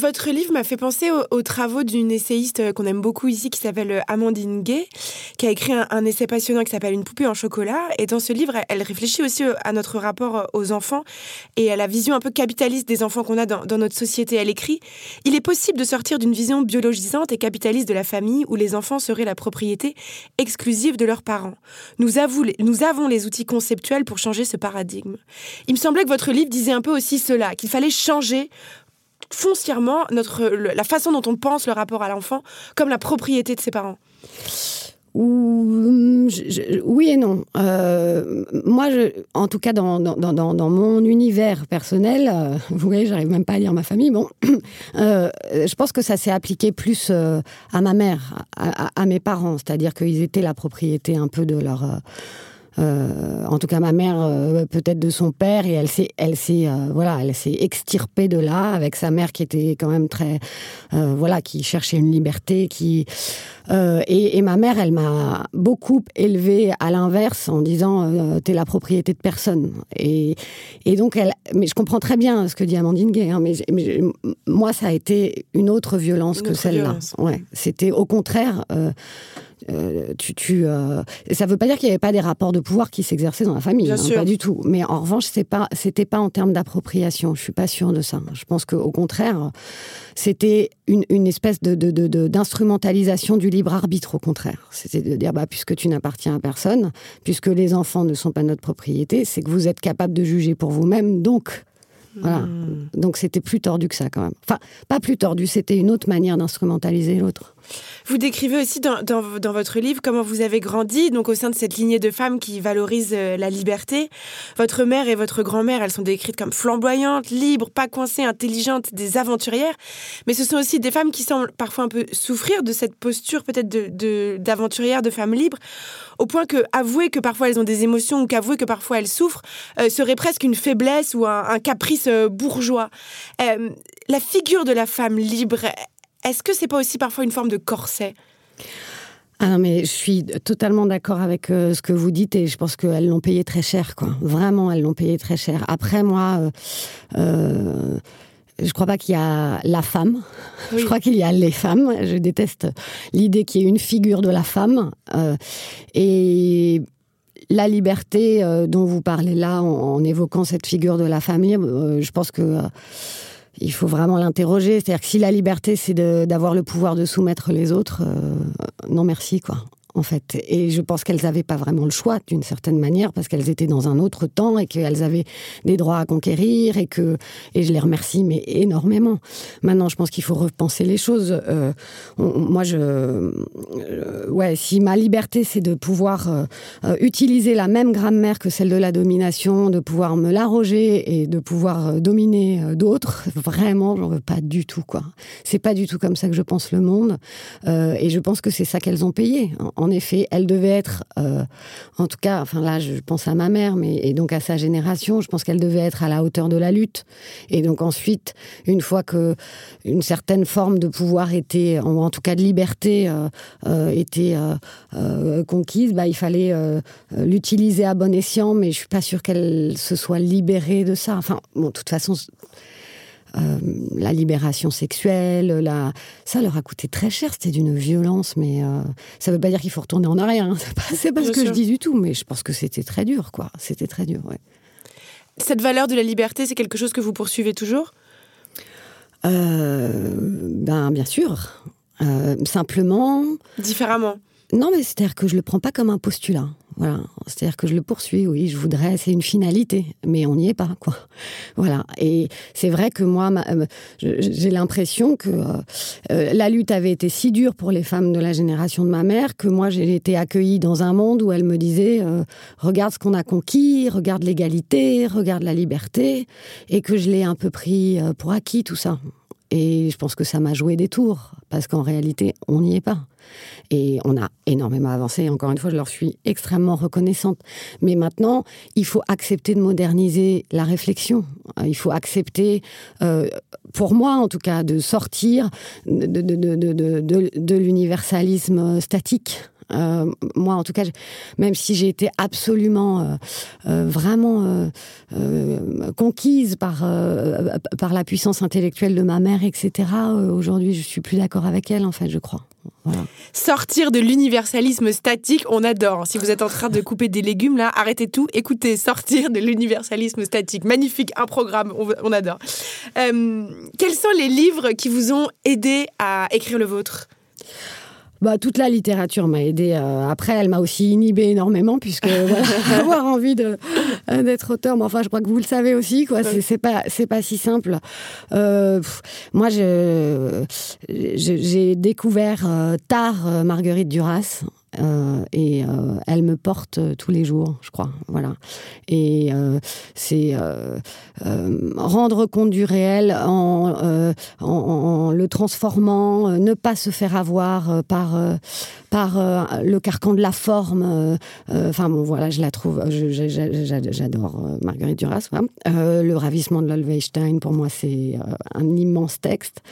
Votre livre m'a fait penser aux, travaux d'une essayiste euh, qu'on aime beaucoup ici qui s'appelle euh, Amandine Gay, qui a écrit un, essai passionnant qui s'appelle Une poupée en chocolat. Et dans ce livre, elle réfléchit aussi euh, à notre rapport aux enfants et à la vision un peu capitaliste des enfants qu'on a dans, notre société. Elle écrit Il est possible de sortir d'une vision biologisante et capitaliste de la famille où les enfants seraient la propriété exclusive de leurs parents. Nous, nous avons les outils conceptuels pour changer ce paradigme. Il me semblait que votre livre disait un peu aussi cela, qu'il fallait changer foncièrement notre, la façon dont on pense le rapport à l'enfant comme la propriété de ses parents oui et non. Euh, moi, en tout cas, dans, dans, dans, dans mon univers personnel, euh, vous voyez, j'arrive même pas à lire ma famille. Bon, euh, je pense que ça s'est appliqué plus à ma mère, à, à mes parents, c'est-à-dire qu'ils étaient la propriété un peu de leur euh, en tout cas ma mère euh, peut-être de son père et elle s'est elle s'est euh, voilà elle s'est extirpée de là avec sa mère qui était quand même très voilà qui cherchait une liberté qui et, et, ma mère elle m'a beaucoup élevée à l'inverse en disant t'es la propriété de personne. Et, et donc elle mais je comprends très bien ce que dit Amandine Gay hein, mais, moi ça a été une autre violence que celle-là. ouais c'était au contraire euh, tu, tu euh... ça veut pas dire qu'il n'y avait pas des rapports de pouvoir qui s'exerçaient dans la famille, hein, pas du tout. Mais en revanche, c'est pas, c'était pas en termes d'appropriation. Je suis pas sûre de ça. Je pense qu'au contraire, c'était une, une, espèce de, de, de, d'instrumentalisation du libre arbitre. Au contraire, c'était de dire bah puisque tu n'appartiens à personne, puisque les enfants ne sont pas notre propriété, c'est que vous êtes capable de juger pour vous-même. Donc voilà. Hmm. Donc c'était plus tordu que ça quand même. Enfin, pas plus tordu, c'était une autre manière d'instrumentaliser l'autre. Vous décrivez aussi dans, votre livre comment vous avez grandi, donc au sein de cette lignée de femmes qui valorisent euh, la liberté. Votre mère et votre grand-mère, elles sont décrites comme flamboyantes, libres, pas coincées, intelligentes, des aventurières. Mais ce sont aussi des femmes qui semblent parfois un peu souffrir de cette posture peut-être d'aventurière, de, de femmes libres, au point que avouer que parfois elles ont des émotions ou qu'avouer que parfois elles souffrent euh, serait presque une faiblesse ou un, caprice euh, bourgeois. la figure de la femme libre, est-ce que c'est pas aussi parfois une forme de corset? Ah non, mais je suis totalement d'accord avec euh, ce que vous dites et je pense qu'elles l'ont payé très cher, quoi. Vraiment, elles l'ont payé très cher. Après, moi, euh, euh, je crois pas qu'il y a la femme. Je crois qu'il y a les femmes. Je déteste l'idée qu'il y ait une figure de la femme. Euh, et la liberté dont vous parlez là, en, en, évoquant cette figure de la famille, je pense que il faut vraiment l'interroger. C'est-à-dire que si la liberté, c'est d'avoir le pouvoir de soumettre les autres, euh, non merci, quoi en fait. Et je pense qu'elles n'avaient pas vraiment le choix, d'une certaine manière, parce qu'elles étaient dans un autre temps et qu'elles avaient des droits à conquérir et que, et je les remercie, mais énormément. Maintenant, je pense qu'il faut repenser les choses. Euh, moi, je, euh, ouais, si ma liberté, c'est de pouvoir euh, utiliser la même grammaire que celle de la domination, de pouvoir me l'arroger et de pouvoir dominer d'autres, vraiment, j'en veux pas du tout, quoi. C'est pas du tout comme ça que je pense le monde. et je pense que c'est ça qu'elles ont payé effet, elle devait être, euh, en tout cas, enfin là, je pense à ma mère, mais et donc à sa génération, je pense qu'elle devait être à la hauteur de la lutte. Et donc ensuite, une fois que une certaine forme de pouvoir était, ou en tout cas de liberté, euh, euh, était conquise, bah, il fallait l'utiliser à bon escient. Mais je suis pas sûre qu'elle se soit libérée de ça. Enfin, bon, de toute façon, euh, la libération sexuelle, la... ça leur a coûté très cher, c'était d'une violence, mais euh, ça ne veut pas dire qu'il faut retourner en arrière, hein. c'est pas, ce que je dis du tout, mais je pense que c'était très dur, quoi. C'était très dur, ouais. Cette valeur de la liberté, c'est quelque chose que vous poursuivez toujours? Euh, Ben, bien sûr. simplement. Différemment Non, mais c'est-à-dire que je le prends pas comme un postulat. Voilà, c'est-à-dire que je le poursuis, oui, je voudrais, c'est une finalité, mais on n'y est pas, quoi. Voilà, et c'est vrai que moi, euh, j'ai l'impression que euh, euh, la lutte avait été si dure pour les femmes de la génération de ma mère que moi, j'ai été accueillie dans un monde où elle me disait regarde ce qu'on a conquis, regarde l'égalité, regarde la liberté, et que je l'ai un peu pris pour acquis tout ça. Et je pense que ça m'a joué des tours, parce qu'en réalité, on n'y est pas. Et on a énormément avancé. Encore une fois, je leur suis extrêmement reconnaissante. Mais maintenant, il faut accepter de moderniser la réflexion. Il faut accepter, euh, pour moi en tout cas, de sortir de, de, de, de l'universalisme statique. Euh, moi, en tout cas, même si j'ai été absolument, euh, euh, vraiment conquise par, par la puissance intellectuelle de ma mère, etc., aujourd'hui, je suis plus d'accord avec elle, en fait, je crois. Sortir de l'universalisme statique, on adore. Si vous êtes en train de couper des légumes, là, arrêtez tout, écoutez, sortir de l'universalisme statique. Magnifique, un programme, on, adore. quels sont les livres qui vous ont aidé à écrire le vôtre? Bah, toute la littérature m'a aidé. Euh, après, elle m'a aussi inhibé énormément, puisque avoir envie de, euh, d'être auteur, mais enfin, je crois que vous le savez aussi, quoi. C'est, pas, c'est pas si simple. Euh, moi, je, j'ai découvert tard Marguerite Duras. Euh, et euh, elle me porte euh, tous les jours, je crois. Voilà. Et c'est rendre compte du réel en, le transformant, ne pas se faire avoir par par le carcan de la forme. Enfin bon, voilà, je la trouve. J'adore Marguerite Duras. le ravissement de l'Olweinstein, pour moi, c'est un immense texte.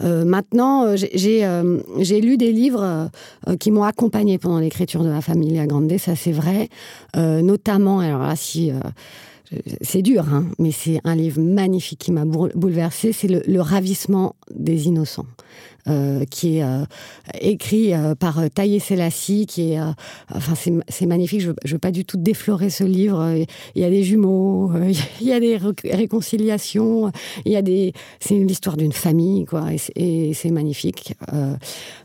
maintenant, j'ai lu des livres qui m'ont pendant l'écriture de la Familia Grande, ça c'est vrai. Euh, notamment, alors là, si. Euh, c'est dur, hein, mais c'est un livre magnifique qui m'a bouleversé. C'est le, ravissement des innocents. Euh, qui est euh, écrit euh, par Taïe Selassie, qui est, enfin, c'est magnifique. Je, ne veux pas du tout déflorer ce livre. Il y a des jumeaux, il y a des réconciliations, il y a des, c'est l'histoire d'une famille, quoi, et c'est magnifique.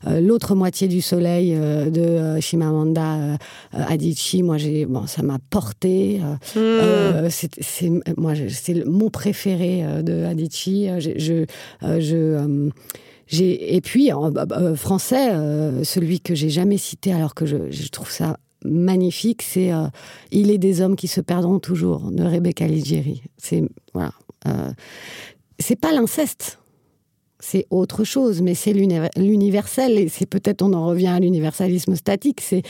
L'autre moitié du soleil de Shimamanda Adichie, moi, j'ai, bon, ça m'a porté. Hmm. c'est moi, c'est mon préféré de Adichie. Je, je, je et puis bah, bah, français, euh, celui que j'ai jamais cité alors que je, trouve ça magnifique, c'est euh, Il est des hommes qui se perdront toujours de Rebecca Ligieri. C'est voilà, euh, c'est pas l'inceste. C'est autre chose, mais c'est l'universel, et c'est peut-être on en revient à l'universalisme statique, c'est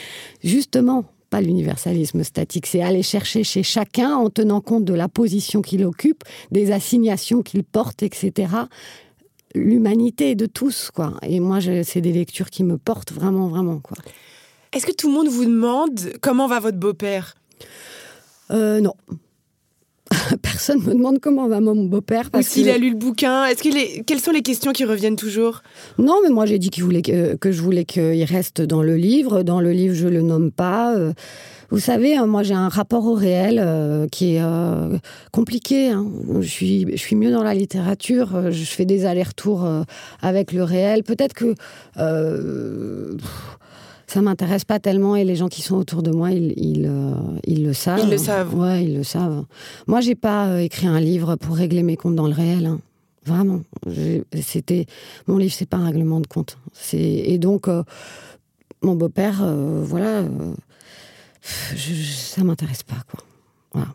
justement pas l'universalisme statique, c'est aller chercher chez chacun en tenant compte de la position qu'il occupe, des assignations qu'il porte, etc l'humanité de tous, quoi. Et moi, c'est des lectures qui me portent vraiment, vraiment, quoi. Est-ce que tout le monde vous demande comment va votre beau-père? Euh, Non. Personne me demande comment va mon beau-père. Parce qu'il a lu le bouquin? Est-ce qu'il est... Quelles sont les questions qui reviennent toujours? Non, mais moi j'ai dit qu'il voulait que, que, je voulais qu'il reste dans le livre. Dans le livre, je le nomme pas. Euh, vous savez, hein, moi j'ai un rapport au réel euh, qui est euh, compliqué. Hein. Je, suis, je suis mieux dans la littérature, je fais des allers-retours avec le réel. Peut-être que ça m'intéresse pas tellement et les gens qui sont autour de moi, ils, ils, ils le savent. Ils le savent. Ouais, ils le savent. Moi, j'ai pas écrit un livre pour régler mes comptes dans le réel. Hein. Vraiment. C'était mon livre, c'est pas un règlement de compte. Et donc, mon beau-père, voilà je, ça m'intéresse pas, quoi. Voilà.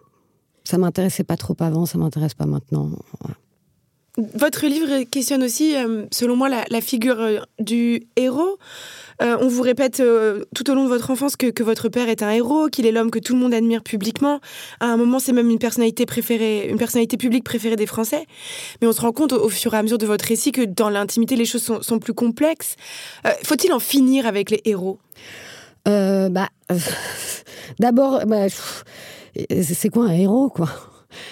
Ça m'intéressait pas trop avant, ça m'intéresse pas maintenant. Votre livre questionne aussi, euh, selon moi, la, figure euh, du héros. Euh, on vous répète tout au long de votre enfance que, votre père est un héros, qu'il est l'homme que tout le monde admire publiquement. À un moment, c'est même une personnalité préférée, une personnalité publique préférée des Français. Mais on se rend compte au, fur et à mesure de votre récit que dans l'intimité, les choses sont, plus complexes. Faut-il en finir avec les héros? Bah, d'abord, bah, c'est quoi un héros, quoi?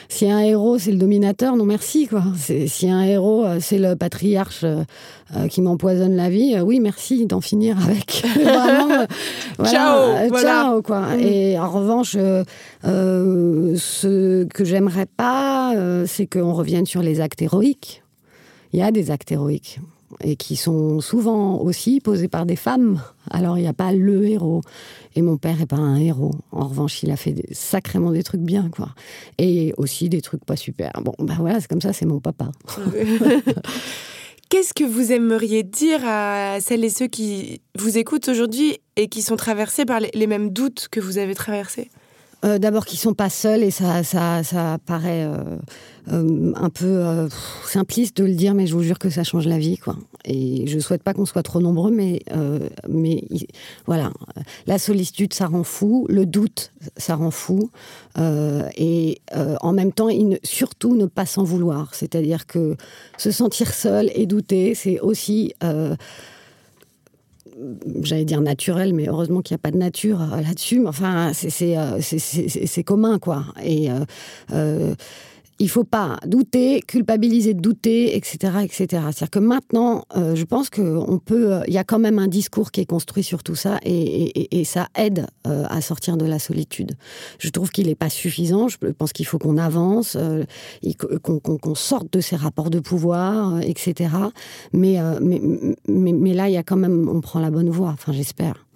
Si un héros, c'est le dominateur, non merci, quoi. Si un héros, euh, c'est le patriarche euh, qui m'empoisonne la vie, oui, merci d'en finir avec. ciao, ciao, quoi. Mm. Et en revanche, ce que j'aimerais pas, c'est qu'on revienne sur les actes héroïques. Il y a des actes héroïques. Et qui sont souvent aussi posées par des femmes. Alors il n'y a pas le héros. Et mon père est pas un héros. En revanche, il a fait sacrément des trucs bien, quoi. Et aussi des trucs pas super. Bon, ben voilà, c'est comme ça, c'est mon papa. Qu'est-ce que vous aimeriez dire à celles et ceux qui vous écoutent aujourd'hui et qui sont traversés par les mêmes doutes que vous avez traversés? Euh, D'abord qu'ils sont pas seuls et ça, ça, ça paraît euh, euh, un peu euh, simpliste de le dire, mais je vous jure que ça change la vie, quoi. Et je souhaite pas qu'on soit trop nombreux, mais mais voilà, la solitude ça rend fou, le doute ça rend fou, et en même temps, il ne, surtout ne pas s'en vouloir. C'est-à-dire que se sentir seul et douter, c'est aussi j'allais dire naturel, mais heureusement qu'il n'y a pas de nature euh, là-dessus. Mais enfin, c'est euh, commun, quoi. Et euh, il faut pas douter, culpabiliser de douter, etc., etc. C'est-à-dire que maintenant, euh, je pense qu'on peut, il y a quand même un discours qui est construit sur tout ça et, ça aide euh, à sortir de la solitude. Je trouve qu'il n'est pas suffisant. Je pense qu'il faut qu'on avance, euh, qu'on qu qu sorte de ces rapports de pouvoir, euh, etc. Euh, mais, mais là, il y a quand même, on prend la bonne voie. Enfin, j'espère.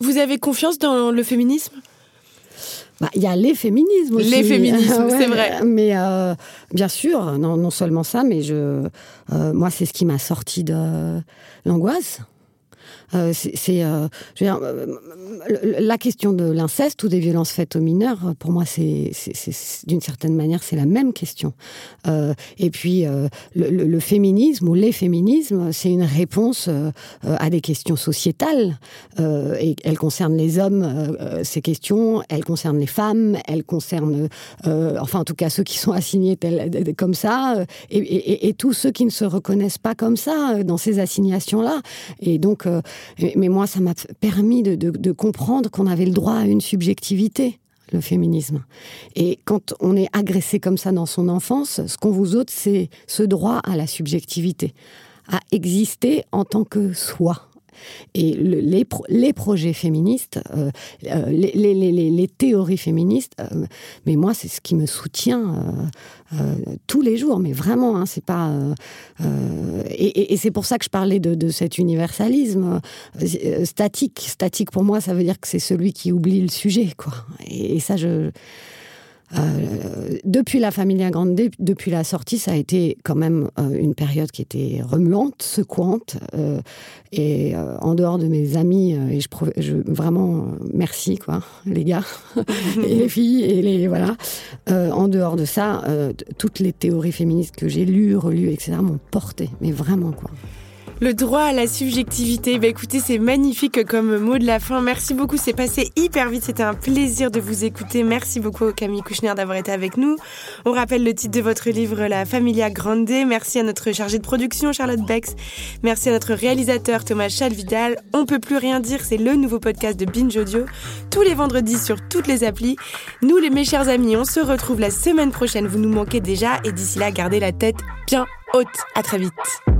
Vous avez confiance dans le féminisme? Bah, il y a les féminismes aussi. Les féminismes, ouais, c'est vrai. Mais euh, bien sûr, non, non seulement ça, mais je, euh, moi, c'est ce qui m'a sorti de l'angoisse. Euh, c'est euh, euh, la question de l'inceste ou des violences faites aux mineurs. Pour moi, c'est d'une certaine manière, c'est la même question. Euh, et puis, euh, le, le, le, féminisme ou les féminismes, c'est une réponse euh, à des questions sociétales. Euh, et elles concernent les hommes, euh, ces questions, elles concernent les femmes, elles concernent, euh, enfin, en tout cas, ceux qui sont assignés tel, comme ça, et, et, et tous ceux qui ne se reconnaissent pas comme ça dans ces assignations-là. Et donc, euh, mais moi, ça m'a permis de, comprendre qu'on avait le droit à une subjectivité le féminisme. Et quand on est agressé comme ça dans son enfance, ce qu'on vous ôte, c'est ce droit à la subjectivité, à exister en tant que soi. Et le, les, pro, les projets féministes, euh, euh, les, théories féministes, euh, mais moi, c'est ce qui me soutient tous les jours. Mais vraiment, hein, c'est pas. Et c'est pour ça que je parlais de, cet universalisme statique. Statique, pour moi, ça veut dire que c'est celui qui oublie le sujet, quoi. Et ça, je. Euh, depuis la Familia Grande, depuis la sortie, ça a été quand même euh, une période qui était remuante, secouante. Euh, et euh, en dehors de mes amis, euh, et je, je vraiment merci quoi, les gars et les filles et les voilà. Euh, en dehors de ça, euh, toutes les théories féministes que j'ai lues, relues, etc. m'ont porté, mais vraiment quoi. Le droit à la subjectivité, bah écoutez, c'est magnifique comme mot de la fin. Merci beaucoup, c'est passé hyper vite, c'était un plaisir de vous écouter. Merci beaucoup Camille Kouchner d'avoir été avec nous. On rappelle le titre de votre livre La Familia Grande. Merci à notre chargée de production Charlotte Bex. Merci à notre réalisateur Thomas Chalvidal. On peut plus rien dire, c'est le nouveau podcast de Binge Audio tous les vendredis sur toutes les applis. Nous les mes chers amis, on se retrouve la semaine prochaine. Vous nous manquez déjà et d'ici là, gardez la tête bien haute. À très vite.